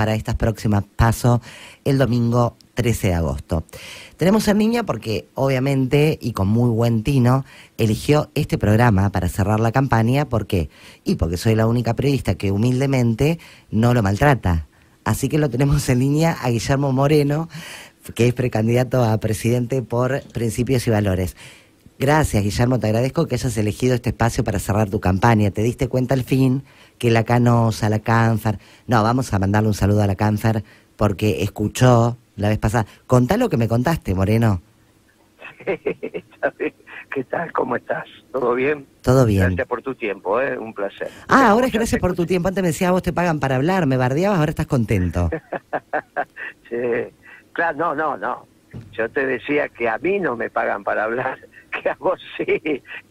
para estas próximas pasos el domingo 13 de agosto. Tenemos en línea porque, obviamente, y con muy buen tino, eligió este programa para cerrar la campaña. ¿Por qué? Y porque soy la única periodista que humildemente no lo maltrata. Así que lo tenemos en línea a Guillermo Moreno, que es precandidato a presidente por Principios y Valores. Gracias, Guillermo, te agradezco que hayas elegido este espacio para cerrar tu campaña. Te diste cuenta al fin que la Canosa, la Cáncer, no, vamos a mandarle un saludo a la Cáncer porque escuchó la vez pasada. Contá lo que me contaste, Moreno. ¿Qué tal? ¿Cómo estás? ¿Todo bien? Todo bien. Gracias por tu tiempo, ¿eh? Un placer. Ah, ahora es gracias por tu tiempo. Antes me decía, vos te pagan para hablar, me bardeabas, ahora estás contento. sí. Claro, no, no, no. Yo te decía que a mí no me pagan para hablar, que a vos sí.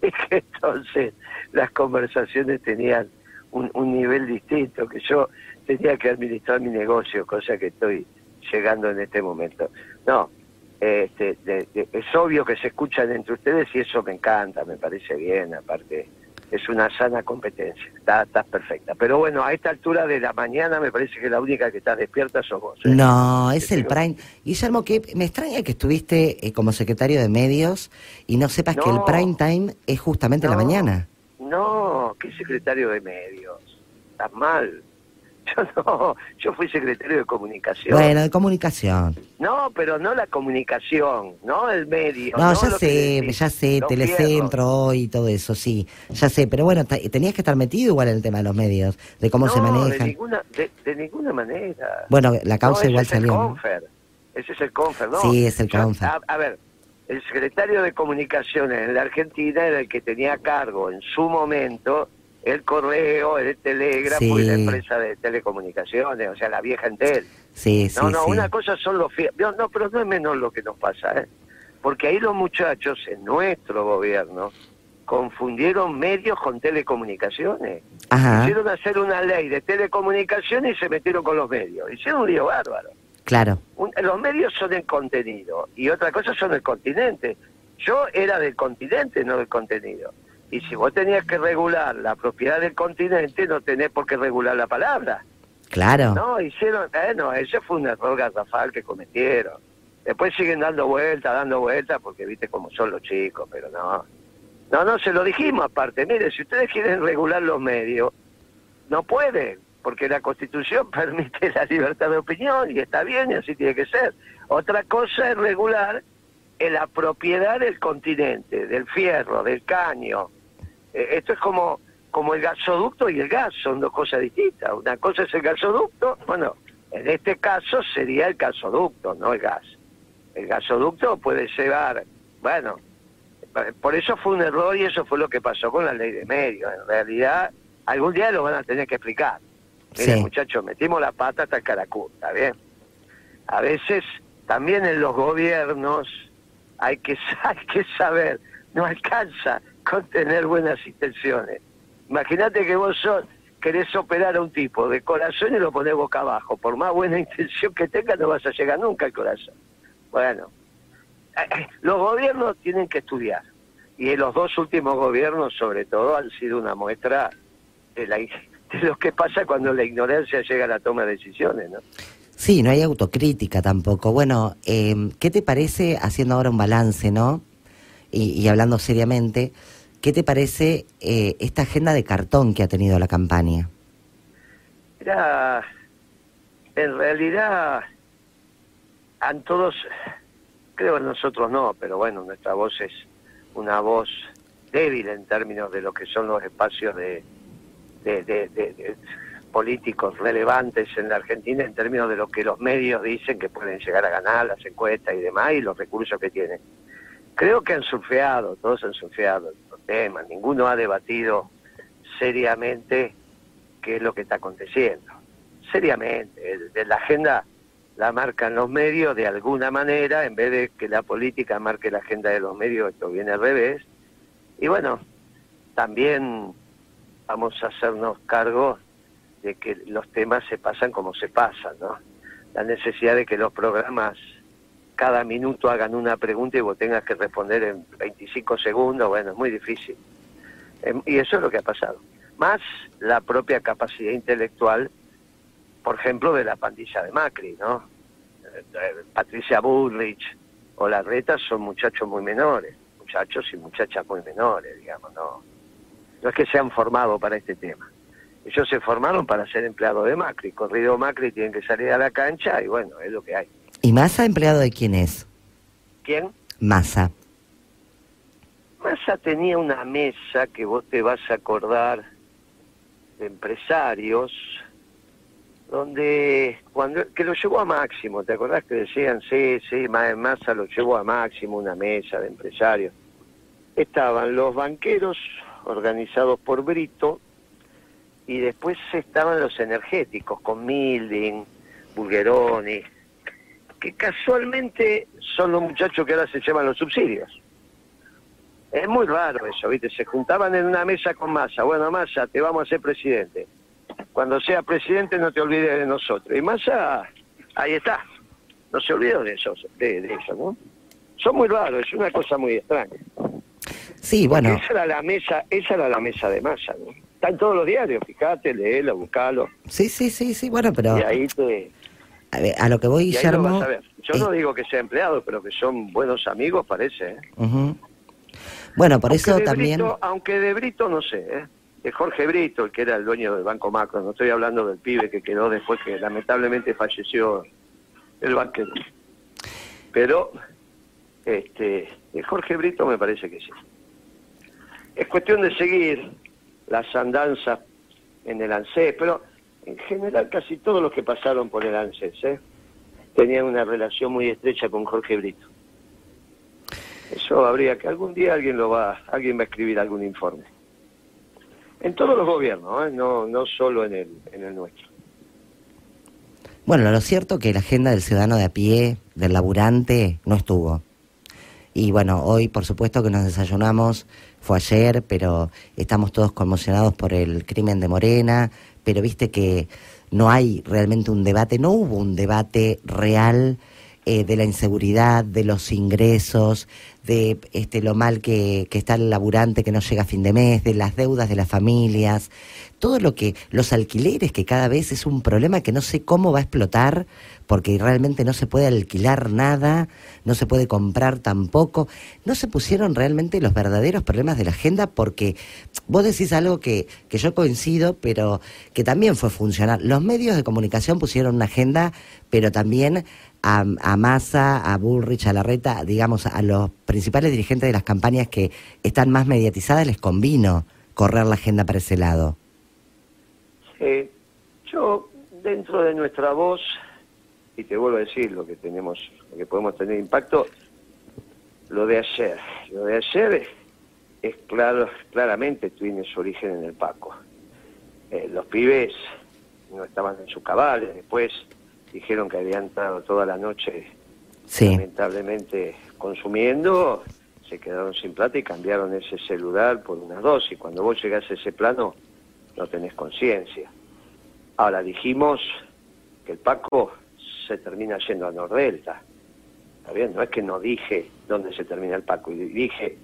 Y que entonces las conversaciones tenían un, un nivel distinto, que yo tenía que administrar mi negocio, cosa que estoy llegando en este momento. No, este, es obvio que se escuchan entre ustedes y eso me encanta, me parece bien, aparte es una sana competencia, estás está perfecta. Pero bueno, a esta altura de la mañana me parece que la única que está despierta sos vos. ¿eh? No, es el prime. Guillermo, que me extraña que estuviste eh, como secretario de medios y no sepas que el prime time es justamente la mañana. No, ¿qué secretario de medios? Estás mal. Yo no, yo fui secretario de comunicación. Bueno, de comunicación. No, pero no la comunicación, no el medio. No, ya sé, ya sé, Telecentro y todo eso, sí, ya sé, pero bueno, tenías que estar metido igual en el tema de los medios, de cómo se manejan. De ninguna, de, ninguna manera. Bueno, la causa igual salió. Ese es el CONFER, ¿no? Sí, es el CONFER. a, ver, el secretario de Comunicaciones en la Argentina era el que tenía cargo en su momento el correo, el telégrafo y la empresa de telecomunicaciones, o sea, la vieja Entel. Sí, no, no, una cosa son los... No, no, pero no es menor lo que nos pasa, ¿eh? Porque ahí los muchachos en nuestro gobierno confundieron medios con telecomunicaciones. Ajá. Hicieron hacer una ley de telecomunicaciones y se metieron con los medios. Hicieron un lío bárbaro. Claro. los medios son el contenido y otra cosa son el continente. Yo era del continente, no del contenido. Y si vos tenías que regular la propiedad del continente, no tenés por qué regular la palabra. Claro. No, hicieron, eh, no, ese fue un error garrafal que cometieron. Después siguen dando vueltas, dando vueltas, porque viste cómo son los chicos, pero no. No, no, se lo dijimos aparte. Mire, si ustedes quieren regular los medios, no pueden, porque la Constitución permite la libertad de opinión y está bien y así tiene que ser. Otra cosa es regular la propiedad del continente, del fierro, del caño, eh, esto es como, como el gasoducto y el gas, son dos cosas distintas. Una cosa es el gasoducto, bueno, en este caso sería el gasoducto, no el gas. El gasoducto puede llevar, bueno, por eso fue un error y eso fue lo que pasó con la ley de medios. En realidad, algún día lo van a tener que explicar. Miren, muchachos, metimos la pata hasta el caracú, ¿está bien? A veces, también en los gobiernos, hay que, hay que saber, no alcanza con tener buenas intenciones. Imagínate que vos sos, querés operar a un tipo de corazón y lo ponés boca abajo. Por más buena intención que tenga, no vas a llegar nunca al corazón. Bueno, eh, eh, los gobiernos tienen que estudiar. Y los dos últimos gobiernos, sobre todo, han sido una muestra de, la, de lo que pasa cuando la ignorancia llega a la toma de decisiones, ¿no? Sí, no hay autocrítica tampoco. Bueno, eh, ¿qué te parece, haciendo ahora un balance, ¿no? y hablando seriamente, ¿Qué te parece eh, esta agenda de cartón que ha tenido la campaña? Mira, en realidad, a todos, creo que nosotros no, pero bueno, nuestra voz es una voz débil en términos de lo que son los espacios de, de, políticos relevantes en la Argentina, en términos de lo que los medios dicen que pueden llegar a ganar, las encuestas y demás, y los recursos que tienen. Creo que han surfeado, todos han surfeado ninguno ha debatido seriamente qué es lo que está aconteciendo. Seriamente, la agenda la marcan los medios de alguna manera, en vez de que la política marque la agenda de los medios, esto viene al revés. Y bueno, también vamos a hacernos cargo de que los temas se pasan como se pasan, ¿no? La necesidad de que los programas cada minuto hagan una pregunta y vos tengas que responder en 25 segundos, bueno, es muy difícil. Em, y eso es lo que ha pasado. Más la propia capacidad intelectual por ejemplo, de la pandilla de Macri, ¿no? Eh, Patricia Bullrich o Larreta son muchachos muy menores, muchachos y muchachas muy menores, digamos, no, no es que se han formado para este tema. Ellos se formaron para ser empleados de Macri. Corrido Macri tienen que salir a la cancha y bueno, es lo que hay. ¿Y Massa empleado de quién es? ¿Quién? Massa. Massa tenía una mesa que vos te vas a acordar de empresarios, donde cuando que lo llevó a máximo, ¿te acordás que decían, sí, sí, Massa lo llevó a máximo una mesa de empresarios? Estaban los banqueros organizados por Brito y después estaban los energéticos con Milding, Bulgeroni, que casualmente son los muchachos que ahora se llevan los subsidios. Es muy raro eso, ¿viste? Se juntaban en una mesa con Massa. Bueno, Massa, te vamos a ser presidente. Cuando sea presidente no te olvides de nosotros. Y Massa, ahí está. No se olvidó de eso, de, eso, ¿no? Son muy raros, es una cosa muy extraña. Sí, bueno. esa era la mesa, esa era la mesa de Massa, ¿no? Está en todos los diarios, fíjate, léelo, buscalo. Sí, sí, sí, sí, bueno, pero... Y ahí te... A, ver, a lo que voy, Guillermo... Yo no digo que sea empleado, pero que son buenos amigos, parece. ¿eh? Bueno, por eso también... aunque de Brito, no sé, ¿eh? de Jorge Brito, el que era el dueño del Banco Macro, no estoy hablando del pibe que quedó después que lamentablemente falleció el banquero. Pero, este, de Jorge Brito me parece que sí. Es cuestión de seguir las andanzas en el ANSES, pero en general casi todos los que pasaron por el ANSES ¿eh? tenían una relación muy estrecha con Jorge Brito. Eso habría que algún día alguien lo va, alguien va a escribir algún informe. En todos los gobiernos, ¿eh? no, no solo en el, en el nuestro. Bueno, lo cierto que la agenda del ciudadano de a pie, del laburante, no estuvo. Y bueno, hoy por supuesto que nos desayunamos, fue ayer, pero estamos todos conmocionados por el crimen de Morena, pero viste que no hay realmente un debate, no hubo un debate real eh, de la inseguridad, de los ingresos, de este lo mal que, que, está el laburante que no llega a fin de mes, de las deudas de las familias, todo lo que, los alquileres que cada vez es un problema que no sé cómo va a explotar, porque realmente no se puede alquilar nada, no se puede comprar tampoco, no se pusieron realmente los verdaderos problemas de la agenda, porque vos decís algo que, que yo coincido, pero que también fue funcional. Los medios de comunicación pusieron una agenda, pero también a, a Massa, a Bullrich, a Larreta, digamos, a los principales dirigentes de las campañas que están más mediatizadas, les convino correr la agenda para ese lado. Eh, yo, dentro de nuestra voz, y te vuelvo a decir lo que tenemos, lo que podemos tener impacto, lo de ayer. Lo de ayer es claro, claramente tiene su origen en el Paco. Eh, los pibes no estaban en sus cabales, después dijeron que habían estado toda la noche lamentablemente consumiendo, se quedaron sin plata y cambiaron ese celular por una dosis. Cuando vos llegás a ese plano, no tenés conciencia. Ahora dijimos que el Paco se termina yendo a Nordelta. Está bien, no es que no dije dónde se termina el Paco, y dije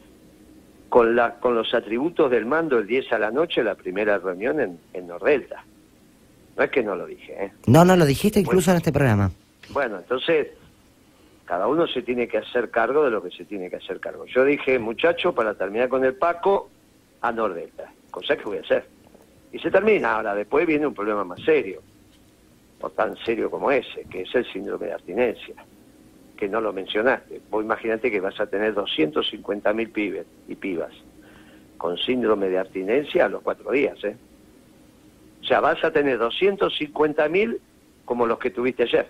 con la con los atributos del mando el 10 a la noche la primera reunión en, en Nordelta. No es que no lo dije, ¿eh? No, no lo dijiste incluso en este programa. Bueno, entonces cada uno se tiene que hacer cargo de lo que se tiene que hacer cargo. Yo dije, muchacho, para terminar con el Paco, a Nordelta, cosa que voy a hacer. Y se termina, ahora después viene un problema más serio, o tan serio como ese, que es el síndrome de abstinencia, que no lo mencionaste. Vos imaginate que vas a tener 250 mil pibes y pibas con síndrome de abstinencia a los cuatro días, ¿eh? O sea, vas a tener 250 mil como los que tuviste ayer.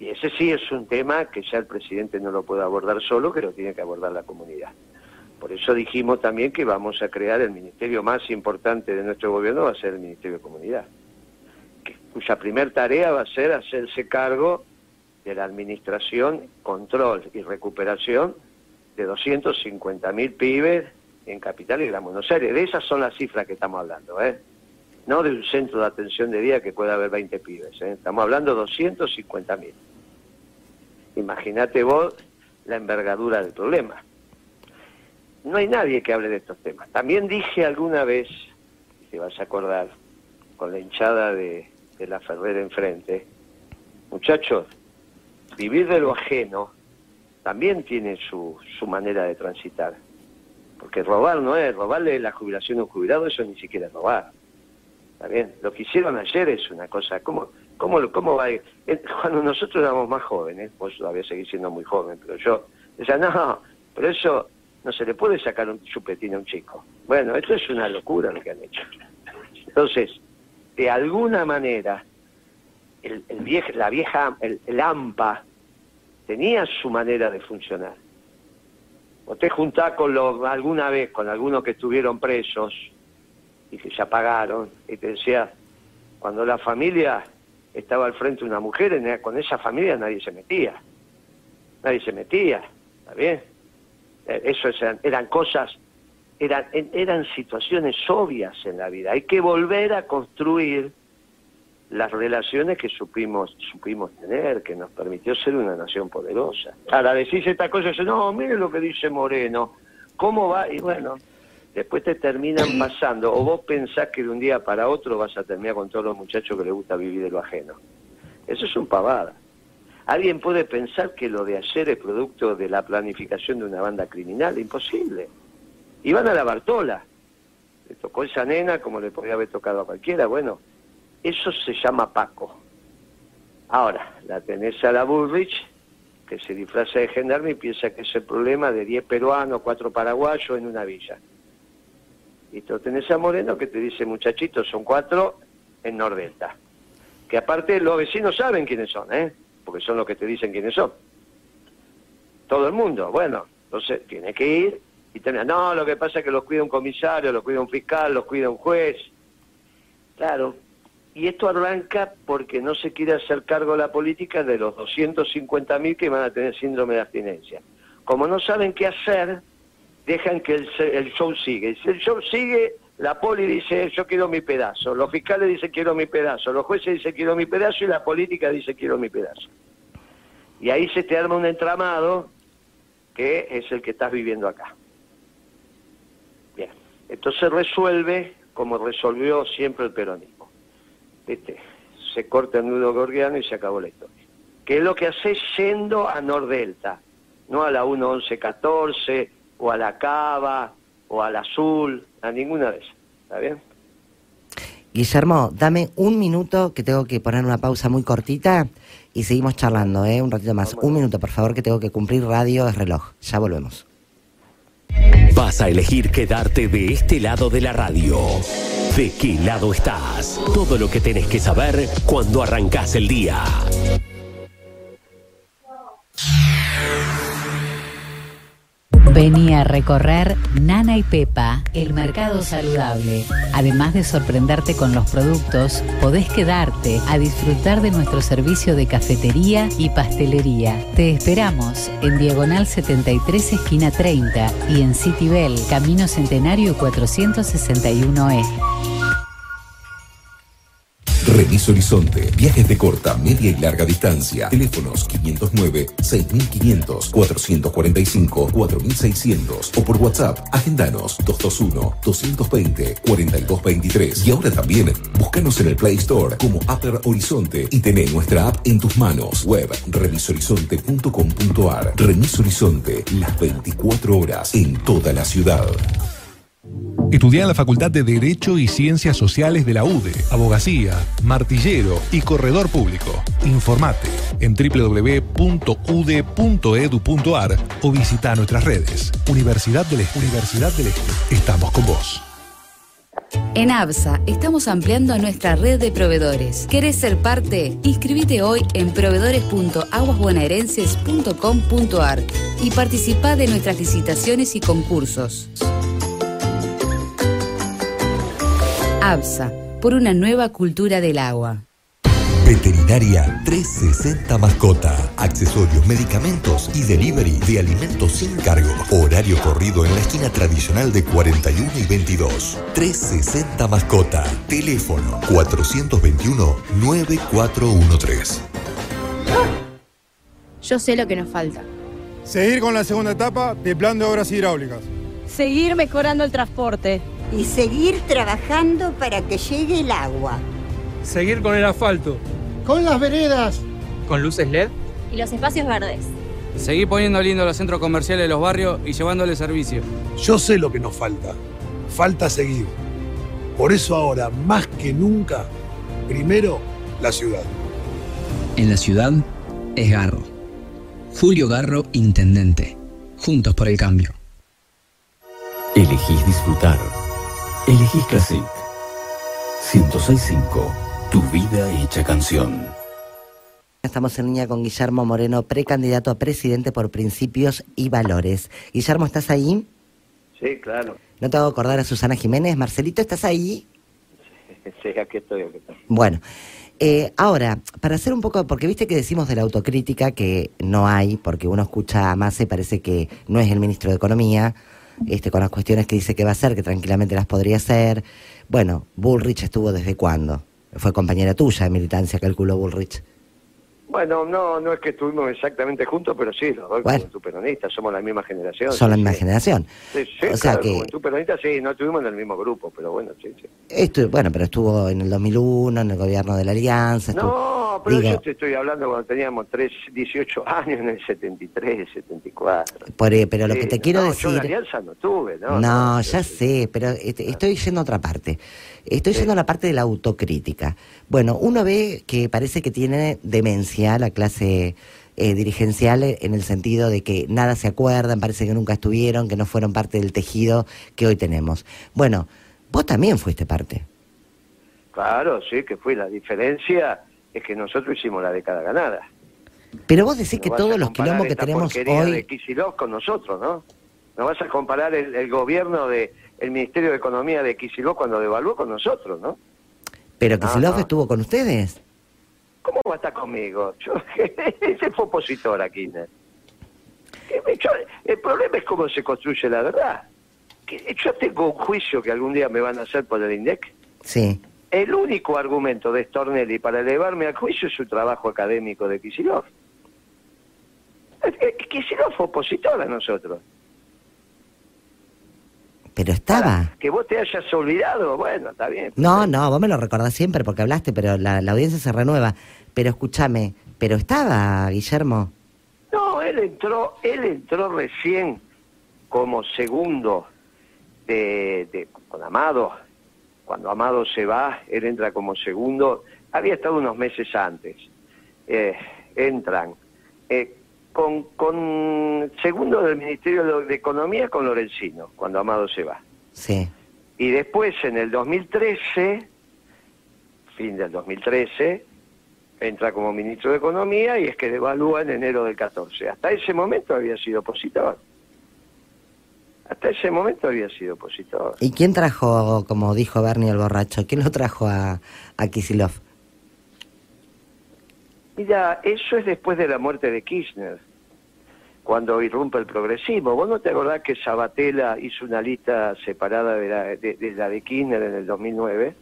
Y ese sí es un tema que ya el presidente no lo puede abordar solo, que lo tiene que abordar la comunidad. Por eso dijimos también que vamos a crear el ministerio más importante de nuestro gobierno, va a ser el Ministerio de Comunidad, cuya primer tarea va a ser hacerse cargo de la administración, control y recuperación de 250 mil pibes en Capital y Gran Buenos Aires. De esas son las cifras que estamos hablando, ¿eh? No de un centro de atención de día que pueda haber 20 pibes, ¿eh? Estamos hablando de 250 mil. Imagínate vos la envergadura del problema. No hay nadie que hable de estos temas. También dije alguna vez, te vas a acordar, con la hinchada de, de la Ferrera enfrente, muchachos, vivir de lo ajeno también tiene su, su manera de transitar. Porque robar no es, robarle la jubilación a un jubilado, eso ni siquiera es robar. ¿Está bien? Lo que hicieron ayer es una cosa, ¿cómo, cómo, cómo va? Cuando nosotros éramos más jóvenes, vos todavía seguís siendo muy joven, pero yo decía, no, pero eso no se le puede sacar un chupetín a un chico. Bueno, esto es una locura lo que han hecho. Entonces, de alguna manera, el, el vieja, la vieja, el, el AMPA, tenía su manera de funcionar. O te juntás con alguna vez con algunos que estuvieron presos y que ya pagaron, y te decía, cuando la familia estaba al frente de una mujer, con esa familia nadie se metía. Nadie se metía, ¿está bien? Eh, Eso eran, eran cosas, eran, eran situaciones obvias en la vida. Hay que volver a construir las relaciones que supimos supimos tener, que nos permitió ser una nación poderosa. Ahora decís esta cosa, y dices, no, mire lo que dice Moreno, ¿cómo va? Y bueno, después te terminan pasando, o vos pensás que de un día para otro vas a terminar con todos los muchachos que les gusta vivir de lo ajeno. Eso es un pavada. ¿Alguien puede pensar que lo de ayer es producto de la planificación de una banda criminal? Imposible. Iban a la Bartola. Le tocó esa nena como le podría haber tocado a cualquiera. Bueno, eso se llama Paco. Ahora, la tenés a la Bullrich, que se disfraza de gendarme y piensa que es el problema de 10 peruanos, 4 paraguayos en una villa. Y tú tenés a Moreno que te dice, muchachitos, son cuatro en Nordelta. Que aparte los vecinos saben quiénes son, ¿eh? Porque son los que te dicen quiénes son. Todo el mundo. Bueno, entonces tiene que ir y tener, no, lo que pasa es que los cuida un comisario, los cuida un fiscal, los cuida un juez. Claro, y esto arranca porque no se quiere hacer cargo la política de los 250.000 que van a tener síndrome de abstinencia. Como no saben qué hacer, dejan que el, show sigue. Si el show sigue, la poli dice, yo quiero mi pedazo. Los fiscales dicen, quiero mi pedazo. Los jueces dicen, quiero mi pedazo. Y la política dice, quiero mi pedazo. Y ahí se te arma un entramado que es el que estás viviendo acá. Bien, entonces resuelve como resolvió siempre el peronismo. ¿Viste? Se corta el nudo gordiano y se acabó la historia. Que es lo que hace yendo a Nordelta, no a la 11114 o a la Cava o al Azul, a ninguna de esas. ¿Está bien? Guillermo, dame un minuto que tengo que poner una pausa muy cortita y seguimos charlando, ¿eh? Un ratito más. Un minuto, por favor, que tengo que cumplir radio es reloj. Ya volvemos. Vas a elegir quedarte de este lado de la radio. ¿De qué lado estás? Todo lo que tenés que saber cuando arrancás el día. Vení a recorrer Nana y Pepa, el mercado saludable. Además de sorprenderte con los productos, podés quedarte a disfrutar de nuestro servicio de cafetería y pastelería. Te esperamos en Diagonal 73, esquina 30 y en City Bell, Camino Centenario 461E. Remis Horizonte. Viajes de corta, media y larga distancia. Teléfonos 509 6500 445 4600 o por WhatsApp. Agendanos 221 220 4223. Y ahora también búscanos en el Play Store como Upper Horizonte y tené nuestra app en tus manos. Web remishorizonte.com.ar. Remis Horizonte, las 24 horas en toda la ciudad. Estudia en la Facultad de Derecho y Ciencias Sociales de la UDE, Abogacía, Martillero y Corredor Público. Informate en www.ude.edu.ar o visita nuestras redes. Universidad del Este. Universidad del Este. Estamos con vos. En ABSA estamos ampliando nuestra red de proveedores. ¿Querés ser parte? Inscribite hoy en proveedorespuntoaguasbonaerenses.com.ar y participa de nuestras licitaciones y concursos. ABSA, por una nueva cultura del agua. Veterinaria 360 Mascota. Accesorios, medicamentos y delivery de alimentos sin cargo. Horario corrido en la esquina tradicional de 41 y 22. 360 Mascota. Teléfono 421-9413. Yo sé lo que nos falta. Seguir con la segunda etapa del plan de obras hidráulicas. Seguir mejorando el transporte. Y seguir trabajando para que llegue el agua. Seguir con el asfalto. Con las veredas. Con luces LED. Y los espacios verdes. Seguir poniendo lindo los centros comerciales de los barrios y llevándole servicio. Yo sé lo que nos falta. Falta seguir. Por eso ahora, más que nunca, primero la ciudad. En la ciudad es Garro. Julio Garro, intendente. Juntos por el cambio. Elegís disfrutar. Elegís Classic. 1065. Tu vida hecha canción. Estamos en línea con Guillermo Moreno, precandidato a presidente por principios y valores. Guillermo, ¿estás ahí? Sí, claro. No te hago acordar a Susana Jiménez. Marcelito, ¿estás ahí? Sí, aquí estoy, aquí estoy. Bueno, eh, ahora, para hacer un poco, porque viste que decimos de la autocrítica que no hay, porque uno escucha a Massa y parece que no es el ministro de Economía, este, con las cuestiones que dice que va a hacer, que tranquilamente las podría hacer. Bueno, Bullrich estuvo desde cuándo? Fue compañera tuya de militancia, calculó Bullrich. Bueno, no, no es que estuvimos exactamente juntos, pero sí, los dos Bueno. Juventud Peronista, somos la misma generación. Son la sí, misma sí. generación. Sí, sí, O sea claro, que- Juventud Peronista sí, no estuvimos en el mismo grupo, pero bueno, sí, sí. Bueno, pero estuvo en el 2001, en el gobierno de la Alianza. estuvo- No, pero digo, yo te estoy hablando cuando teníamos tres, 18 años, en el 73, 74. por- eh, pero lo que te quiero no, decir... Yo en la alianza no tuve, ¿no? No, ya sé, pero este, estoy yendo a otra parte. Estoy yendo a la parte de la autocrítica. Bueno, uno ve que parece que tiene demencia la clase eh, dirigencial en el sentido de que nada se acuerdan, parece que nunca estuvieron, que no fueron parte del tejido que hoy tenemos. Bueno, vos también fuiste parte. Claro, sí, que fue. La diferencia es que nosotros hicimos la década ganada. Pero vos decís que No todos los quilombos que tenemos de hoy... Kicillof con nosotros, ¿no? No vas a comparar el, el gobierno de el Ministerio de Economía de Kicillof cuando devaluó con nosotros, ¿no? Pero No, Kicillof no. estuvo con ustedes. ¿Cómo va a estar conmigo? Yo, ese fue opositor a Kirchner. Yo- el problema es cómo se construye la verdad. Que yo tengo un juicio que algún día me van a hacer por el INDEC. Sí. El único argumento de Stornelli para elevarme al juicio es su trabajo académico de Kicillof. Kicillof fue opositor a nosotros. Estaba. Que vos te hayas olvidado, bueno, está bien. No, no, vos me lo recordás siempre porque hablaste, pero la, la audiencia se renueva. Pero escúchame, pero estaba, Guillermo. No, él entró, él entró recién como segundo de, de- con Amado. Cuando Amado se va, él entra como segundo. Había estado unos meses antes. Eh, entran eh, con, con segundo del Ministerio de Economía con Lorenzino, cuando Amado se va. Sí. Y después, en el 2013, fin del 2013, entra como ministro de Economía y es que devalúa en enero del 14. Hasta ese momento había sido opositor. Hasta ese momento había sido opositor. ¿Y quién trajo, como dijo Bernie el borracho, quién lo trajo a, a Kisilov? Mira, eso es después de la muerte de Kirchner, cuando irrumpe el progresismo. ¿Vos no te acordás que Sabatella hizo una lista separada de la de, de la de Kirchner en el 2009?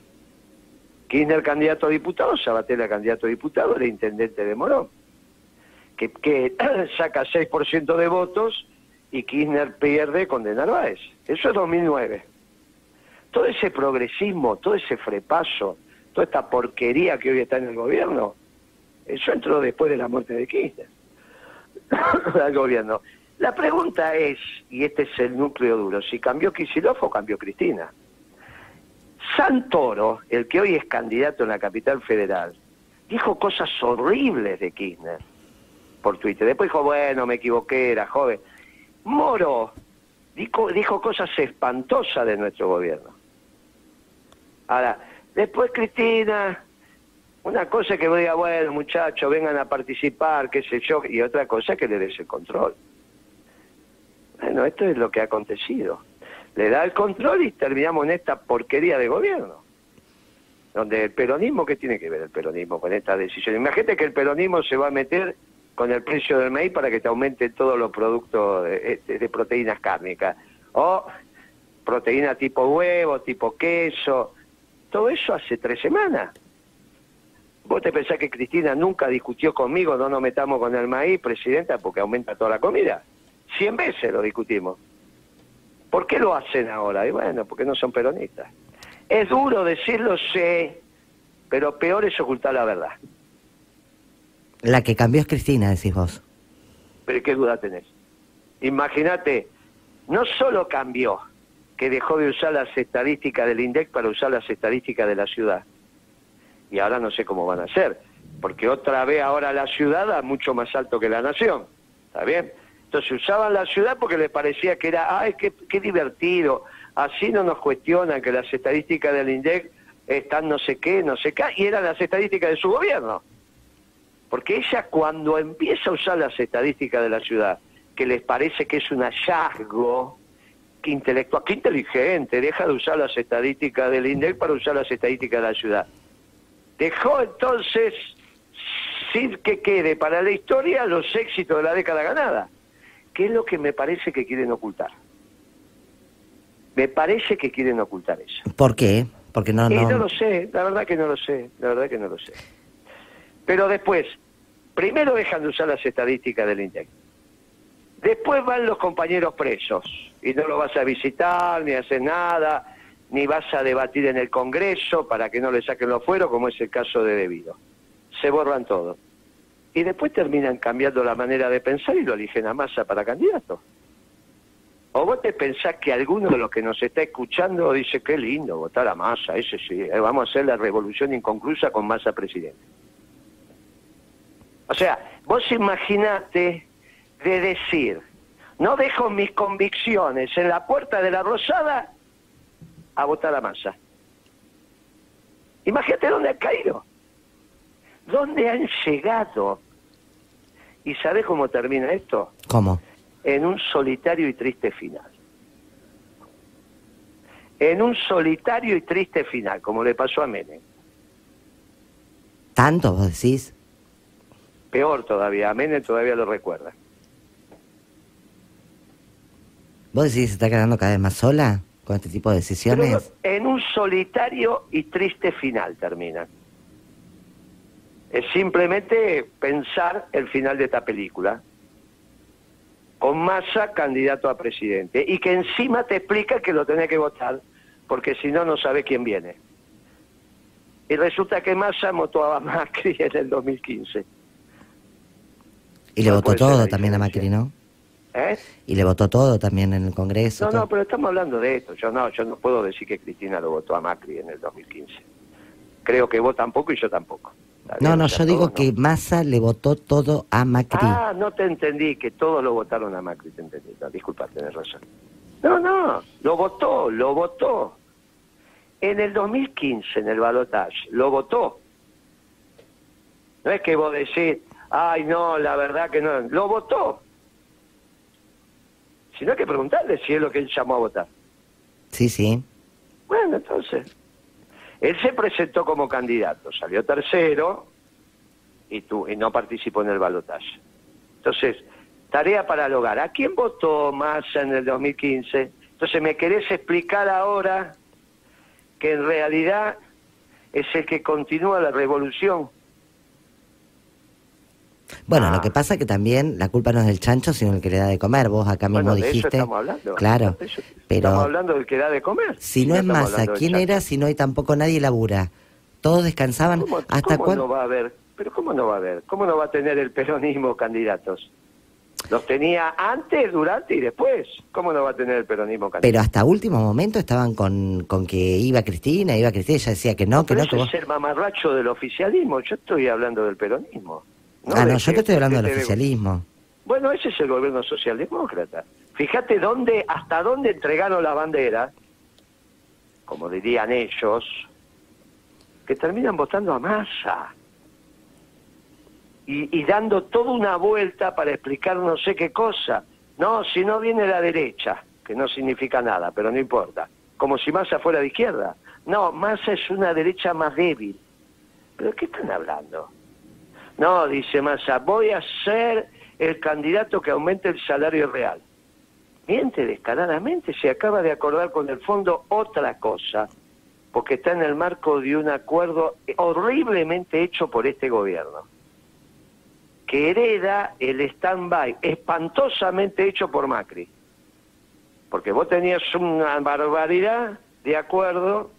Kirchner candidato a diputado, Sabatella candidato a diputado, era intendente de Morón, que, que saca 6% de votos y Kirchner pierde con De Narváez. Eso es 2009. Todo ese progresismo, todo ese frepaso, toda esta porquería que hoy está en el gobierno, eso entró después de la muerte de Kirchner al gobierno. La pregunta es, y este es el núcleo duro, si cambió Kicillof o cambió Cristina. Santoro, el que hoy es candidato en la capital federal, dijo cosas horribles de Kirchner por Twitter. Después dijo, bueno, me equivoqué, era joven. Moro dijo, dijo cosas espantosas de nuestro gobierno. Ahora, después Cristina, una cosa es que vos digas, bueno, muchachos, vengan a participar, qué sé yo, y otra cosa es que le des el control. Bueno, esto es lo que ha acontecido. Le da el control y terminamos en esta porquería de gobierno. Donde el peronismo, ¿qué tiene que ver el peronismo con esta decisión? Imagínate que el peronismo se va a meter con el precio del maíz para que te aumenten todos los productos de, de- de proteínas cárnicas. O proteína tipo huevo, tipo queso. Todo eso hace tres semanas. ¿Vos te pensás que Cristina nunca discutió conmigo, no nos metamos con el maíz, presidenta, porque aumenta toda la comida? Cien veces lo discutimos. ¿Por qué lo hacen ahora? Y bueno, porque no son peronistas. Es duro decirlo, sé, pero peor es ocultar la verdad. La que cambió es Cristina, decís vos. Pero qué duda tenés. Imagínate, no solo cambió, que dejó de usar las estadísticas del INDEC para usar las estadísticas de la ciudad. Y ahora no sé cómo van a hacer, porque otra vez ahora la ciudad da mucho más alto que la nación. ¿Está bien? Entonces usaban la ciudad porque le parecía que era, ay, qué, qué divertido, así no nos cuestionan que las estadísticas del INDEC están no sé qué, no sé qué, y eran las estadísticas de su gobierno. Porque ella cuando empieza a usar las estadísticas de la ciudad, que les parece que es un hallazgo que intelectual, que inteligente, deja de usar las estadísticas del INDEC para usar las estadísticas de la ciudad. Dejó entonces sin que quede para la historia los éxitos de la década ganada, que es lo que me parece que quieren ocultar. Me parece que quieren ocultar eso. ¿Por qué? Porque no, Y no... no lo sé, la verdad que no lo sé, la verdad que no lo sé. Pero después, primero dejan de usar las estadísticas del INDEC. Después van los compañeros presos y no lo vas a visitar, ni hacer nada, ni vas a debatir en el Congreso para que no le saquen los fueros, como es el caso de Debido. Se borran todo. Y después terminan cambiando la manera de pensar y lo eligen a masa para candidato. ¿O vos te pensás que alguno de los que nos está escuchando dice, qué lindo votar a masa, ese sí, eh, vamos a hacer la revolución inconclusa con masa presidente? O sea, vos imaginate de decir, no dejo mis convicciones en la puerta de la Rosada a votar a masa. Imagínate dónde han caído, dónde han llegado. ¿Y sabés cómo termina esto? ¿Cómo? En un solitario y triste final. En un solitario y triste final, como le pasó a Menem. ¿Tanto vos decís? Peor todavía, a Menem todavía lo recuerda. ¿Vos decís que se está quedando cada vez más sola con este tipo de decisiones? Pero en un solitario y triste final termina. Es simplemente pensar el final de esta película. Con Massa candidato a presidente. Y que encima te explica que lo tenés que votar, porque si no, no sabes quién viene. Y resulta que Massa votó a Macri en el 2015. Y le ¿Cuál votó todo también a Macri, ¿no? ¿Eh? Y le votó todo también en el Congreso. No, todo. no, pero estamos hablando de esto. Yo no, yo no puedo decir que Cristina lo votó a Macri en el 2015. Creo que vos tampoco y yo tampoco. No, no, yo digo todos no. que Massa le votó todo a Macri. Ah, no te entendí, que todos lo votaron a Macri, te entendí. No, disculpa, tenés razón. No, no, lo votó, lo votó. En el 2015, en el balotaje, lo votó. No es que vos decís, ay, no, la verdad que no, lo votó. Sino hay que preguntarle si es lo que él llamó a votar. Sí, sí. Bueno, entonces, él se presentó como candidato, salió tercero y, tú, y no participó en el balotaje. Entonces, tarea para el hogar. ¿A quién votó Massa en el 2015? Entonces, ¿me querés explicar ahora que en realidad es el que continúa la revolución? Bueno, Ah. lo que pasa es que también la culpa no es del chancho, sino el que le da de comer. Vos acá mismo Bueno, de eso dijiste. estamos hablando. Claro, De eso- pero Estamos hablando del que da de comer. si no es del ¿quién era si no hay tampoco nadie labura? Todos descansaban. ¿Cómo, ¿Hasta cómo cuándo? no va a haber? Pero ¿cómo no va a haber? ¿Cómo no va a tener el peronismo candidatos? Los tenía antes, durante y después. ¿Cómo no va a tener el peronismo candidatos? Pero hasta último momento estaban con, con que iba Cristina, iba Cristina, ella decía que no, que no, que eso vos... es el mamarracho del oficialismo. Yo estoy hablando del peronismo. Ah, no, yo que- te estoy hablando del oficialismo. Bueno, ese es el gobierno socialdemócrata. Fíjate dónde, hasta dónde entregaron la bandera, como dirían ellos, que terminan votando a masa. Y, y dando toda una vuelta para explicar no sé qué cosa. No, si no viene la derecha, que no significa nada, pero no importa. Como si Massa fuera de izquierda. No, Massa es una derecha más débil. ¿Pero qué están hablando? No, dice Massa, voy a ser el candidato que aumente el salario real. Miente descaradamente, se acaba de acordar con el fondo otra cosa, porque está en el marco de un acuerdo horriblemente hecho por este gobierno, que hereda el stand-by espantosamente hecho por Macri. Porque vos tenías una barbaridad de acuerdo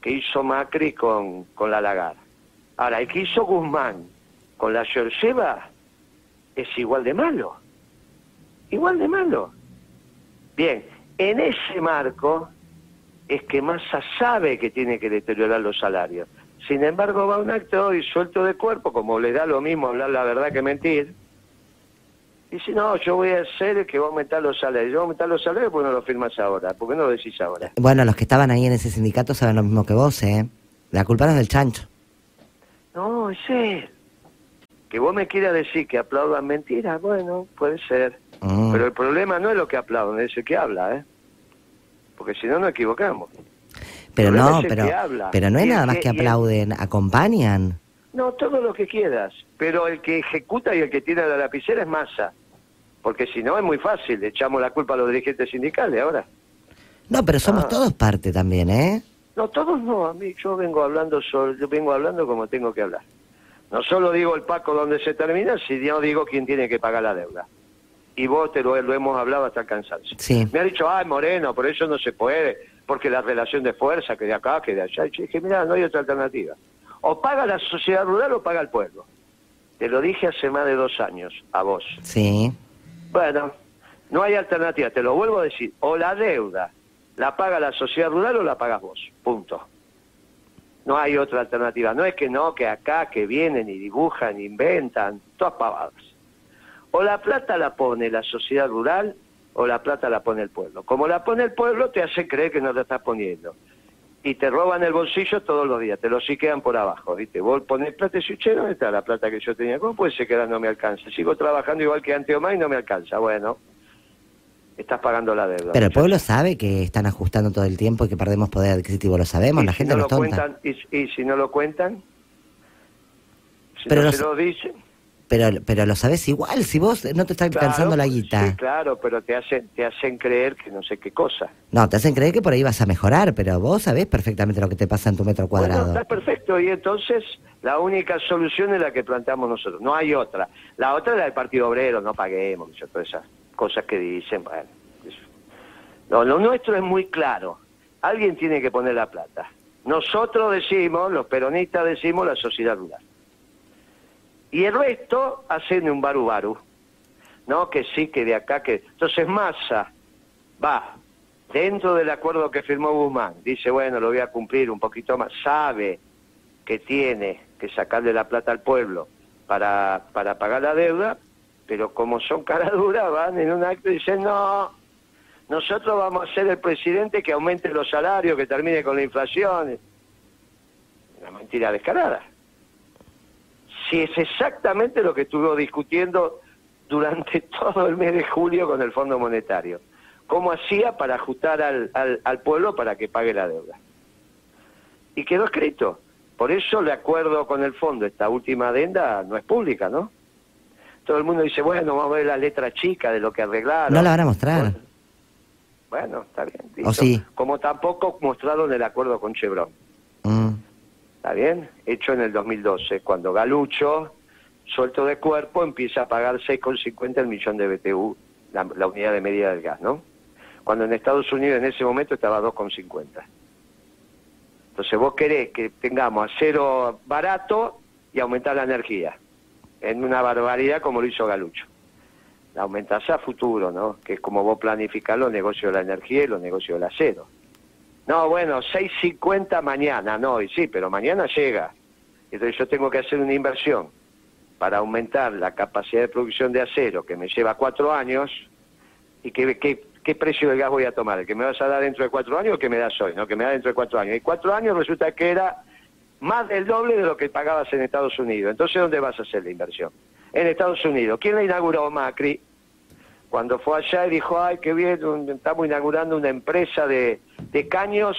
que hizo Macri con, con la Lagarde. Ahora, el que hizo Guzmán con la Georgieva es igual de malo. Igual de malo. Bien, en ese marco es que Massa sabe que tiene que deteriorar los salarios. Sin embargo, va a un acto y suelto de cuerpo, como le da lo mismo hablar la verdad que mentir. Dice, no, yo voy a hacer que va a aumentar los salarios. Yo voy a aumentar los salarios porque no lo firmas ahora. ¿Por qué no lo decís ahora? Bueno, los que estaban ahí en ese sindicato saben lo mismo que vos, ¿eh? La culpa no es del chancho. No, es él. Que vos me quieras decir que aplaudan mentiras, bueno, puede ser. Mm. Pero el problema no es lo que aplaudan, es el que habla, ¿eh? Porque si no nos equivocamos. Pero no, pero, pero no es nada más que- el- aplauden, acompañan. No, todo lo que quieras. Pero el que ejecuta y el que tiene la lapicera es masa. Porque si no es muy fácil, le echamos la culpa a los dirigentes sindicales ahora. No, pero somos Ah. todos parte también, ¿eh? No, todos no, a mí yo vengo hablando solo, yo vengo hablando como tengo que hablar. No solo digo el Paco donde se termina, sino digo quién tiene que pagar la deuda. Y vos te lo, lo hemos hablado hasta el cansancio. Sí. Me ha dicho, ay Moreno, por eso no se puede, porque la relación de fuerza, que de acá, que de allá. Y yo dije, mira, no hay otra alternativa. O paga la sociedad rural o paga el pueblo. Te lo dije hace más de dos años, a vos. Sí. Bueno, no hay alternativa, te lo vuelvo a decir. O la deuda la paga la sociedad rural o la pagas vos. Punto. No hay otra alternativa. No es que no, que acá, que vienen y dibujan, inventan, todas pavadas. O la plata la pone la sociedad rural o la plata la pone el pueblo. Como la pone el pueblo, te hace creer que no la estás poniendo. Y te roban el bolsillo todos los días, te lo quedan por abajo, ¿viste? Vos ponés plata y decís, che, ¿dónde está la plata que yo tenía? ¿Cómo puede ser que ahora no me alcance? Sigo trabajando igual que antes o más y no me alcanza. Bueno, estás pagando la deuda. Pero el pueblo sabe que están ajustando todo el tiempo y que perdemos poder adquisitivo, lo sabemos, Y la si gente no lo tonta. cuentan, y, y si no lo cuentan, si Pero no los- se lo dicen, Pero, pero lo sabes igual, si vos no te está alcanzando la Claro, guita. Sí, claro, pero te hacen, te hacen creer que no sé qué cosa. No, te hacen creer que por ahí vas a mejorar, pero vos sabés perfectamente lo que te pasa en tu metro Bueno, cuadrado. está perfecto. Y entonces la única solución es la que planteamos nosotros. No hay otra. La otra es la del Partido Obrero, no paguemos, todas esas cosas que dicen. Bueno. No, lo nuestro es muy claro. Alguien tiene que poner la plata. Nosotros decimos, los peronistas decimos, la sociedad rural. Y el resto hacen un baru baru. No, que sí, que de acá, que... Entonces Massa va dentro del acuerdo que firmó Guzmán. Dice, bueno, lo voy a cumplir un poquito más. Sabe que tiene que sacarle la plata al pueblo para, para pagar la deuda, pero como son cara dura, van en un acto y dicen, no, nosotros vamos a ser el presidente que aumente los salarios, que termine con la inflación. Una mentira descarada. Si es exactamente lo que estuvo discutiendo durante todo el mes de julio con el Fondo Monetario. ¿Cómo hacía para ajustar al, al, al pueblo para que pague la deuda? Y quedó escrito. Por eso el acuerdo con el fondo, esta última adenda, no es pública, ¿no? Todo el mundo dice, bueno, vamos a ver la letra chica de lo que arreglaron. No la van a mostrar. Bueno, está bien. ¿O listo. sí? Como tampoco mostraron el acuerdo con Chevron. Mm. ¿Está bien? Hecho en el 2012, cuando Galucho, suelto de cuerpo, empieza a pagar 6,50 el millón de BTU, la, la unidad de medida del gas, ¿no? Cuando en Estados Unidos en ese momento estaba 2,50. Entonces vos querés que tengamos acero barato y aumentar la energía, en una barbaridad como lo hizo Galucho. La aumentás a futuro, ¿no? Que es como vos planificás los negocios de la energía y los negocios del acero. No, bueno, 6.50 mañana, no, y sí, pero mañana llega. Entonces yo tengo que hacer una inversión para aumentar la capacidad de producción de acero, que me lleva cuatro años, y que, que- qué precio del gas voy a tomar, el que me vas a dar dentro de cuatro años o que me das hoy, no, que me da dentro de cuatro años. Y cuatro años resulta que era más del doble de lo que pagabas en Estados Unidos. Entonces, ¿dónde vas a hacer la inversión? En Estados Unidos. ¿Quién la inauguró? Macri cuando fue allá y dijo, ay, qué bien, estamos inaugurando una empresa de, de caños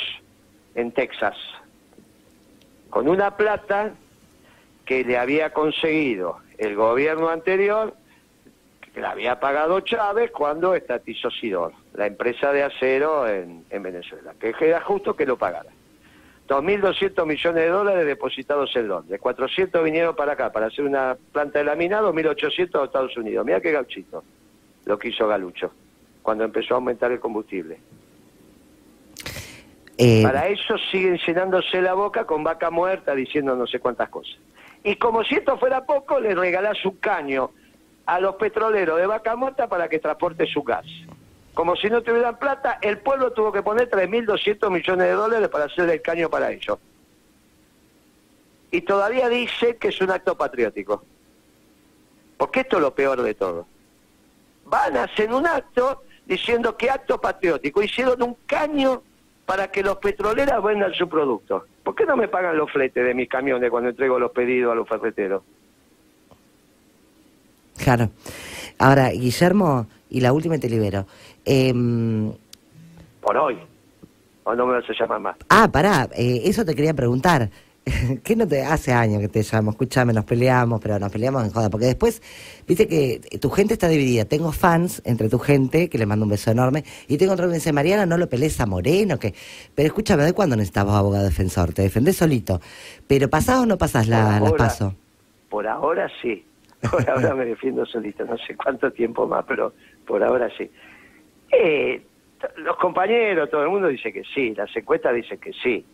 en Texas, con una plata que le había conseguido el gobierno anterior, que le había pagado Chávez cuando estatizó Sidor, la empresa de acero en, en Venezuela, que era justo que lo pagara. 2.200 millones de dólares depositados en Londres, 400 vinieron para acá para hacer una planta de laminado, 1.800 a Estados Unidos. Mira qué gauchito lo que hizo Galucho cuando empezó a aumentar el combustible. Eh, Para eso siguen llenándose la boca con vaca muerta diciendo no sé cuántas cosas. Y como si esto fuera poco, le regalás un caño a los petroleros de vaca muerta para que transporte su gas. Como si no tuvieran plata, el pueblo tuvo que poner 3.200 millones de dólares para hacer el caño para ellos. Y todavía dice que es un acto patriótico. Porque esto es lo peor de todo. Van a hacer un acto diciendo que acto patriótico. Hicieron un caño para que los petroleros vendan su producto. ¿Por qué no me pagan los fletes de mis camiones cuando entrego los pedidos a los ferreteros? Claro. Ahora, Guillermo, y la última y te libero. Em, Por hoy. O no me vas a llamar más. ah, pará, eh, eso te quería preguntar. ¿Qué no te hace años que te llamo? Escúchame, nos peleamos, pero nos peleamos en joda. Porque después, viste que tu gente está dividida. Tengo fans entre tu gente, que le mando un beso enorme, y tengo otro que me dice, Mariana, no lo pelees a Moreno, que... Pero escúchame, ¿de cuándo necesitabas abogado defensor? Te defendés solito. Pero ¿pasás o no pasás la, las paso? Por ahora sí. Por ahora me defiendo solito. No sé cuánto tiempo más, pero por ahora sí. Eh, los compañeros, todo el mundo dice que sí. Las encuestas dicen que sí.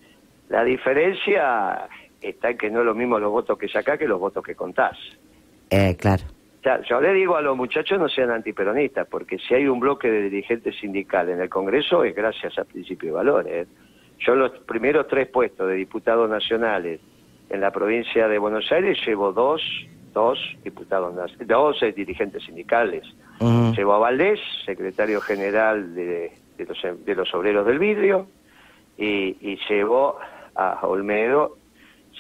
La diferencia está en que no es lo mismo los votos que sacás que los votos que contás. Eh, claro. O sea, yo le digo a los muchachos no sean antiperonistas, porque si hay un bloque de dirigentes sindicales en el Congreso es gracias al principio de valores. Yo en los primeros tres puestos de diputados nacionales en la provincia de Buenos Aires llevo dos, dos diputados, dos dirigentes sindicales. Ujú. Llevo a Valdés, secretario general de, los, obreros del vidrio, y, y llevo a Olmedo,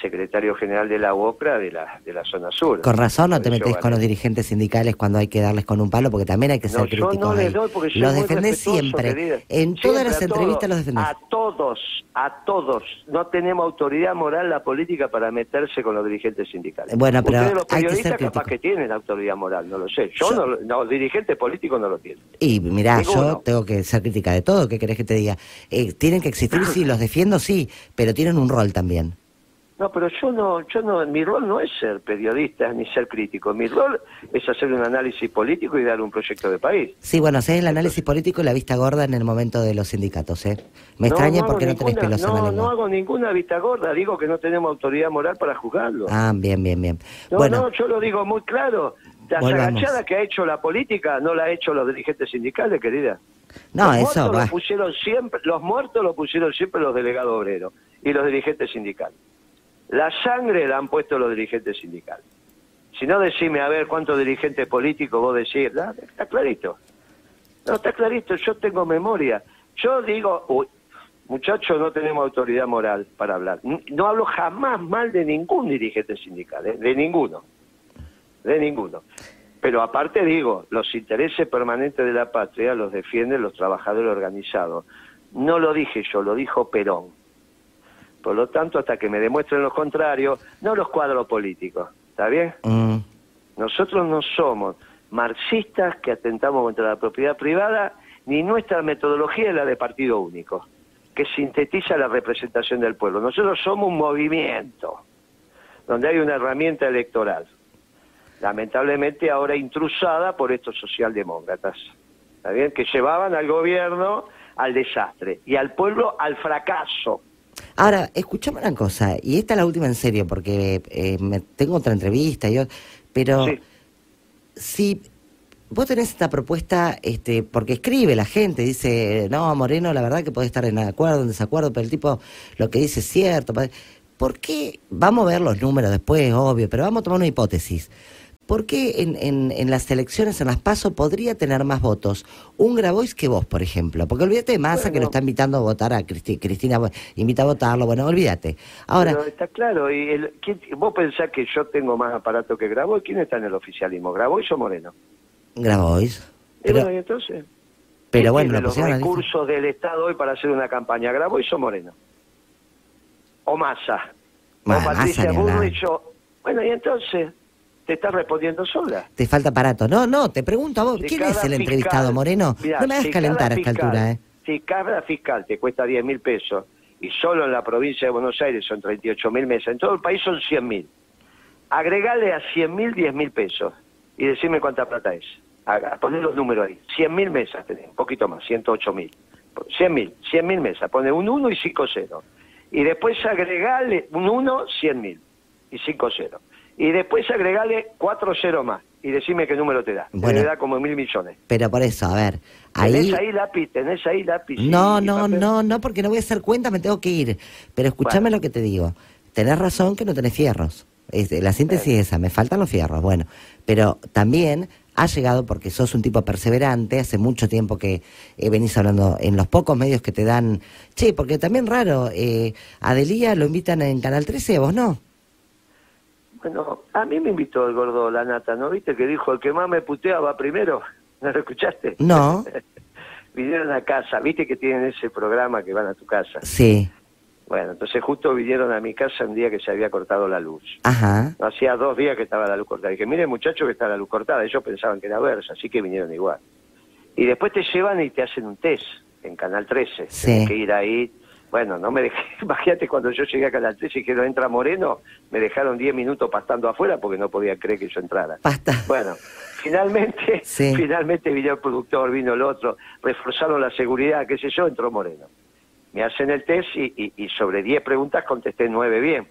secretario general de la UOPRA de la, de la zona sur. Con razón no te metes con los dirigentes sindicales cuando hay que darles con un palo, porque también hay que ser No, críticos no les ahí. doy porque soy Los defendés siempre. querida. En todas las entrevistas todos, los defendés. A todos, a todos. No tenemos autoridad moral la política para meterse con los dirigentes sindicales. Bueno, pero Ustedes, los hay que ser capaz crítico. que tienen autoridad moral, no lo sé. Yo, Yo- no, no, dirigentes políticos no lo tienen. Y mirá, yo tengo que ser crítica de todo, ¿qué querés que te diga? Eh, tienen que existir, sí, los defiendo, sí, pero tienen un rol también. No, pero yo no, yo no, mi rol no es ser periodista ni ser crítico. Mi rol es hacer un análisis político y dar un proyecto de país. Sí, bueno, haces el análisis político y la vista gorda en el momento de los sindicatos, ¿eh? Me No, extraña no porque no tenés pelos en la no, lengua. no hago ninguna vista gorda, digo que no tenemos autoridad moral para juzgarlo. Ah, bien, bien, bien. No, bueno, no, yo lo digo muy claro. Las Volvamos. agachadas que ha hecho la política no la ha hecho los dirigentes sindicales, querida. no, los eso muertos va. lo pusieron siempre, los muertos lo pusieron siempre los delegados obreros y los dirigentes sindicales. La sangre la han puesto los dirigentes sindicales. Si no, decime a ver cuántos dirigentes políticos vos decís. Está clarito. No, está clarito. Yo tengo memoria. Yo digo, uy, muchachos, no tenemos autoridad moral para hablar. No hablo jamás mal de ningún dirigente sindical, ¿eh? de ninguno. De ninguno. Pero aparte digo, los intereses permanentes de la patria los defienden los trabajadores organizados. No lo dije yo, lo dijo Perón. Por lo tanto, hasta que me demuestren lo contrario, no los cuadros políticos. ¿Está bien? Mm, Nosotros no somos marxistas que atentamos contra la propiedad privada, ni nuestra metodología es la de partido único, que sintetiza la representación del pueblo. Nosotros somos un movimiento donde hay una herramienta electoral, lamentablemente ahora intrusada por estos socialdemócratas, ¿está bien? Que llevaban al gobierno al desastre y al pueblo al fracaso. Ahora, escuchame una cosa, y esta es la última en serio, porque eh, me, tengo otra entrevista, yo, pero Sí. si vos tenés esta propuesta, este, porque escribe la gente, dice, no, Moreno, la verdad que puede estar en acuerdo, en desacuerdo, pero el tipo lo que dice es cierto. ¿Por qué? Vamos a ver los números después, obvio, pero vamos a tomar una hipótesis. ¿Por qué en, en, en las elecciones, en las PASO, podría tener más votos un Grabois que vos, por ejemplo? Porque olvídate de Massa que lo está invitando a votar a Cristi- Cristina, invita a votarlo, bueno, olvídate. Ahora, Pero está claro, y el- ¿quién- vos pensás que yo tengo más aparato que Grabois, ¿quién está en el oficialismo? ¿Grabois o Moreno? Grabois. Y bueno, y entonces, pero ¿quién bueno, lo los recursos del Estado hoy para hacer una campaña, ¿Grabois o Moreno? ¿O Massa? Ma- ¿O Patricia. Bullrich o- Bueno, y entonces, te estás respondiendo sola. Te falta aparato. No, no, te pregunto a vos, Si ¿quién es el fiscal- entrevistado, Moreno? Mirá, no me hagas si calentar a esta fiscal- altura, ¿eh? Si cada fiscal te cuesta 10 mil pesos y solo en la provincia de Buenos Aires son 38 mil mesas, en todo el país son 100 mil. Agregale a 100 mil 10 mil pesos y decime cuánta plata es. Haga, poné los números ahí. 100 mil mesas tenés, un poquito más, 108 mil. 100 mil, 100 mil mesas, pone un 1 y 5 0. Y después agregale un 1, 100 mil y 5 0. Y después agregale 4 0 más y decime qué número te da. Bueno. Te da como mil millones. Pero por eso, a ver, ahí... ¿Tenés ahí lápiz? ¿Tenés ahí lápiz? No, no, papel? no, no, porque no voy a hacer cuenta, me tengo que ir. Pero escúchame lo que te digo. Tenés razón que no tenés fierros. Es- la síntesis es esa, me faltan los fierros. Bueno, pero también ha llegado porque sos un tipo perseverante, hace mucho tiempo que eh, venís hablando en los pocos medios que te dan... Che, porque también raro, eh, a lo invitan en Canal 13, vos no. Bueno, a mí me invitó el gordo La Nata, ¿no viste? Que dijo, el que más me putea va primero. ¿No lo escuchaste? No. vinieron a casa, viste que tienen ese programa que van a tu casa. Sí, Bueno, entonces justo vinieron a mi casa un día que se había cortado la luz. ajá. No, hacía dos días que estaba la luz cortada. Dije, mire muchacho que está la luz cortada. Ellos pensaban que era versa, así que vinieron igual. Y después te llevan y te hacen un test en Canal 13. Sí. Tenés que ir ahí. Bueno, no me dejé. Imagínate cuando yo llegué a Canal 13 y no entra Moreno, me dejaron 10 minutos pastando afuera porque no podía creer que yo entrara. Pasta. Bueno, finalmente, Sí. finalmente vino el productor, vino el otro, reforzaron la seguridad, qué sé yo, entró Moreno. Me hacen el test y, y- y sobre 10 preguntas contesté 9 bien.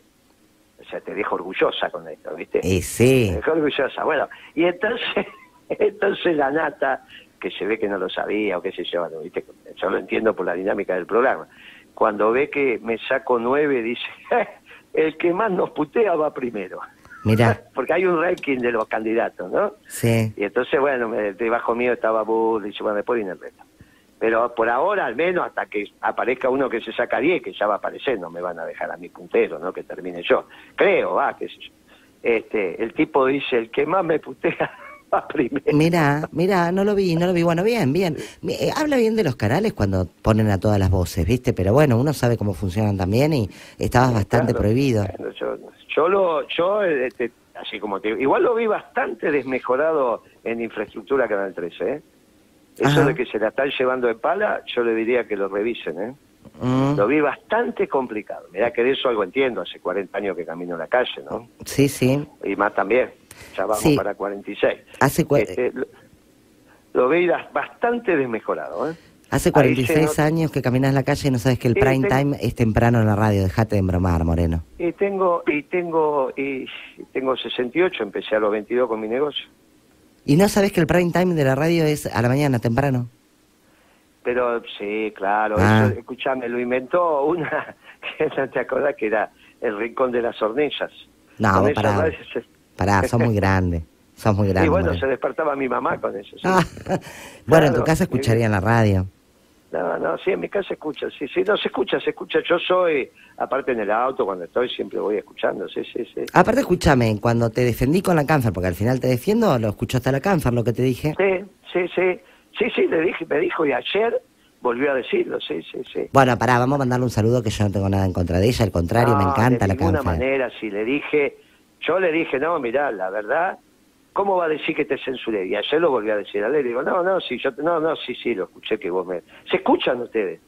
O sea, te dejo orgullosa con esto, ¿viste? Y sí. Me dejó orgullosa. Bueno, y entonces, entonces la nata, que se ve que no lo sabía o qué sé yo, ¿viste? yo lo entiendo por la dinámica del programa. Cuando ve que me saco 9, dice, el que más nos putea va primero. Mira, Porque hay un ranking de los candidatos, ¿no? sí. Y entonces, bueno, me- debajo mío estaba y dice, bueno, después viene el resto. Pero por ahora, al menos, hasta que aparezca uno que se saca 10, que ya va a aparecer, no me van a dejar a mi puntero, ¿no? Que termine yo. Creo, va, qué sé yo. Este, el tipo dice, el que más me putea va primero. Mira, mira, no lo vi, no lo vi. Bueno, bien, bien. Eh, habla bien de los canales cuando ponen a todas las voces, ¿viste? Pero bueno, uno sabe cómo funcionan también y estabas bastante Claro. prohibido. Bueno, yo, yo lo, yo, este, así como te digo, igual lo vi bastante desmejorado en infraestructura Canal 13, ¿eh? Eso Ajá. de que se la están llevando de pala, yo le diría que lo revisen, ¿eh? Mm, Lo vi bastante complicado. Mirá que de eso algo entiendo, hace 40 años que camino en la calle, ¿no? sí, sí. Y más también, ya vamos Sí. para 46. Hace, Este, lo, lo bastante desmejorado, ¿eh? hace ahí 46 se años que caminas la calle y no sabes que el prime time es temprano en la radio. Dejate de embromar, Moreno. Y tengo, y tengo, y tengo 68, empecé a los 22 con mi negocio. ¿Y no sabes que el prime time de la radio es a la mañana, temprano? Pero sí, claro, Ah. eso, escuchame, lo inventó una, te acordás que era el rincón de las hornillas. No, esa pará. sos muy grande. Sos muy grande. Y bueno, Moreno. se despertaba mi mamá con eso. sí. Ah, bueno, en tu casa escucharían la radio. No, no, sí, en mi casa escucha, sí, sí, no, se escucha, se escucha. Yo soy, aparte en el auto, cuando estoy, siempre voy escuchando, sí, sí, sí. Aparte, escúchame, cuando te defendí con la cáncer, porque al final te defiendo, lo escuchó hasta la cáncer, lo que te dije. Sí, sí, sí, sí, sí, le dije, me dijo, y ayer volvió a decirlo, sí, sí, sí. Bueno, pará, vamos a mandarle un saludo que yo no tengo nada en contra de ella, al contrario, me encanta de la ninguna cáncer. manera, si le dije, yo le dije, no, mirá, la verdad, ¿cómo va a decir que te censuré? Y ayer lo volví a decir a él, digo, no, no, sí, yo, no, no, sí, sí, lo escuché que vos me... Se escuchan ustedes,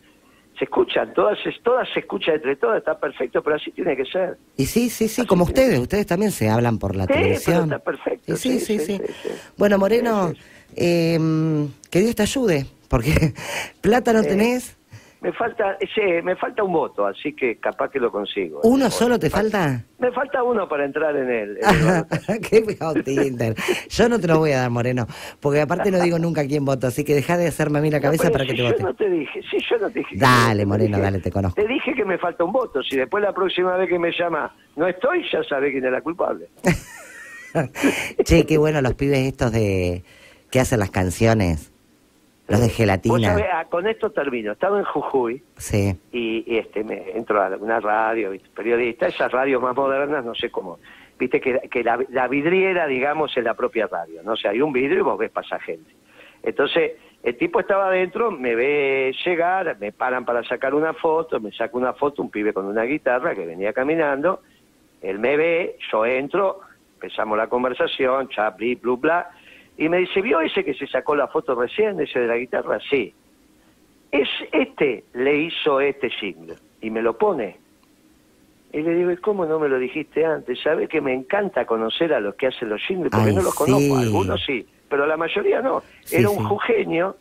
se escuchan, todas, todas se escuchan entre todas, está perfecto, pero así tiene que ser. Y sí, sí, sí, como ustedes, ustedes también se hablan por la Sí, pero televisión. está perfecto. Y sí, sí, sí. sí, sí. Bueno, Moreno, eh, que Dios te ayude, porque plata no Eh, tenés. Me falta, ese, me falta un voto, así que capaz que lo consigo. ¿Uno solo te falta? Me falta uno para entrar en el... en el- Qué. Yo no te lo voy a dar, Moreno, porque aparte no digo nunca quién voto, así que deja de hacerme a mí la cabeza No, para que si te yo vote. no te dije, sí, yo no te dije. que Dale, te Moreno, dije- dale, te conozco. Te dije que me falta un voto. Si después la próxima vez que me llama no estoy, ya sabe quién es la culpable. Che, qué bueno los pibes estos de que hacen las canciones, los de gelatina. sabés, ah, con esto termino. Estaba en Jujuy Sí. y, y, este me entro a una radio, periodista, esas radios más modernas, no sé cómo. Viste que, que la, la vidriera, digamos, es la propia radio, ¿no? O sea, hay un vidrio y vos ves pasar gente. Entonces, el tipo estaba adentro, me ve llegar, me paran para sacar una foto, me saca una foto, un pibe con una guitarra que venía caminando, él me ve, yo entro, empezamos la conversación, cha, bli, blu, bla, y me dice, ¿vio ese que se sacó la foto recién, ese de la guitarra? Sí. Es este, le hizo este signo, y me lo pone. Y le digo, ¿y cómo no me lo dijiste antes? ¿Sabes que me encanta conocer a los que hacen los jingles? Porque Ay, no los sí. conozco, algunos sí, pero la mayoría no. Sí, Era un sí. jujeño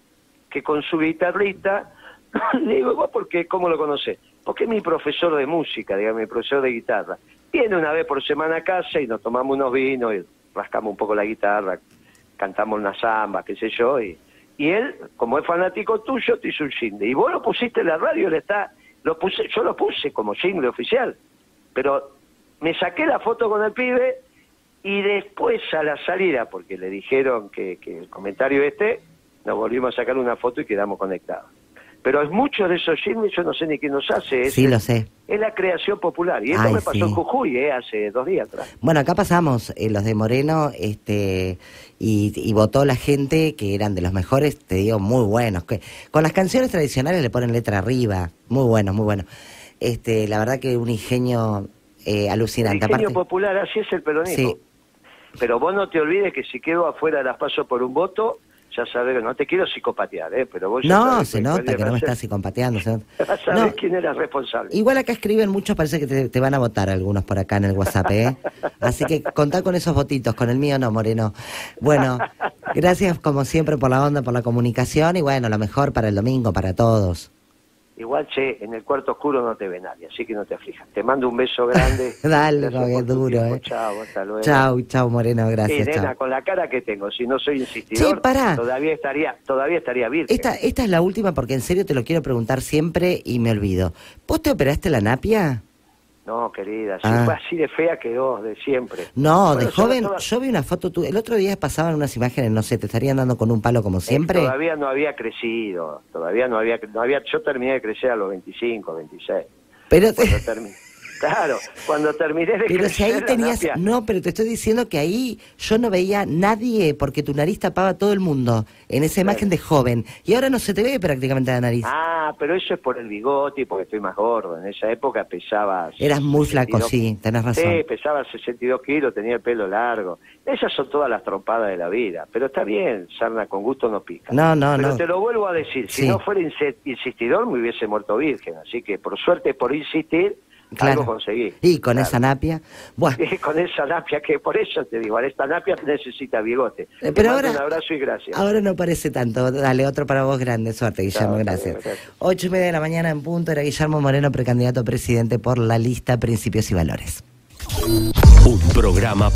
que con su guitarrita Le digo, ¿vos por qué? ¿Cómo lo conocés? Porque es mi profesor de música, digamos, mi profesor de guitarra. Viene una vez por semana a casa y nos tomamos unos vinos y rascamos un poco la guitarra, cantamos una samba, qué sé yo, y, él, como es fanático tuyo, te hizo un jingle. Y vos lo pusiste en la radio, él está, lo puse, yo lo puse como jingle oficial. Pero me saqué la foto con el pibe y después a la salida, porque le dijeron que el comentario este, nos volvimos a sacar una foto y quedamos conectados. Pero es mucho de esos jingles, yo no sé ni quién nos hace. Es, Sí, lo sé. es la creación popular. Y esto Ay, me pasó sí. en Jujuy, eh, hace dos días atrás. Bueno, acá pasamos eh, los de Moreno, este, y, y votó la gente que eran de los mejores, te digo, muy buenos. Que, con las canciones tradicionales le ponen letra arriba, muy buenos, muy buenos. Este, la verdad que un ingenio eh, El alucinante. ingenio Aparte, popular, así es el peronismo. Sí. Pero vos no te olvides que si quedo afuera las paso por un voto, ya sabés que no te quiero psicopatear, ¿eh? Pero vos no, se nota que no me estás psicopateando. se nota. No. quién era responsable. Igual acá escriben muchos, parece que te, te van a votar algunos por acá en el WhatsApp, ¿eh? Así que contá con esos votitos, con el mío no, Moreno. Bueno, gracias como siempre por la onda, por la comunicación y bueno, lo mejor para el domingo, para todos. Igual, che, en el cuarto oscuro no te ve nadie, así que no te aflijas. Te mando un beso grande. Dale, que duro. ¿eh? Chao, hasta luego. Chau, chau, Moreno, gracias. Sí, chau. con la cara que tengo, si no soy insistidor, Che, pará. todavía estaría, todavía estaría virgen. Esta, esta es la última porque en serio te lo quiero preguntar siempre y me olvido. ¿Vos te operaste la napia? No, querida, si Ah. fue así de fea quedó, de siempre. No, Bueno, de joven, yo vi una foto tuya. El otro día pasaban unas imágenes, no sé, te estarían dando con un palo como Eh, siempre. Todavía no había crecido, todavía no había, no había, yo terminé de crecer a los 25, 26. Pero, Cuando claro, cuando terminé de pero si ahí tenías. napia- No, pero te estoy diciendo que ahí yo no veía nadie porque tu nariz tapaba a todo el mundo en esa imagen de joven. Y ahora no se te ve prácticamente la nariz. Ah, pero eso es por el bigote y porque estoy más gordo. En esa época pesaba... Eras muy flaco, 62 sí, tenés razón. Sí, pesaba 62 kilos, tenía el pelo largo. Esas son todas las trompadas de la vida. Pero está bien, sarna con gusto no pica. No, no, Pero no. te lo vuelvo a decir, si Sí. no fuera insistidor me hubiese muerto virgen. Así que por suerte, por insistir, Claro. algo conseguí. Y con Claro. esa napia. Bueno, Y con esa napia, que por eso te digo, esta napia necesita bigote. Eh, Te pero ahora- un abrazo y gracias. ahora no parece tanto. Dale, otro para vos, grande suerte, Guillermo, gracias. Ocho y media de la mañana en punto, era Guillermo Moreno, precandidato a presidente por la lista Principios y Valores. Un programa para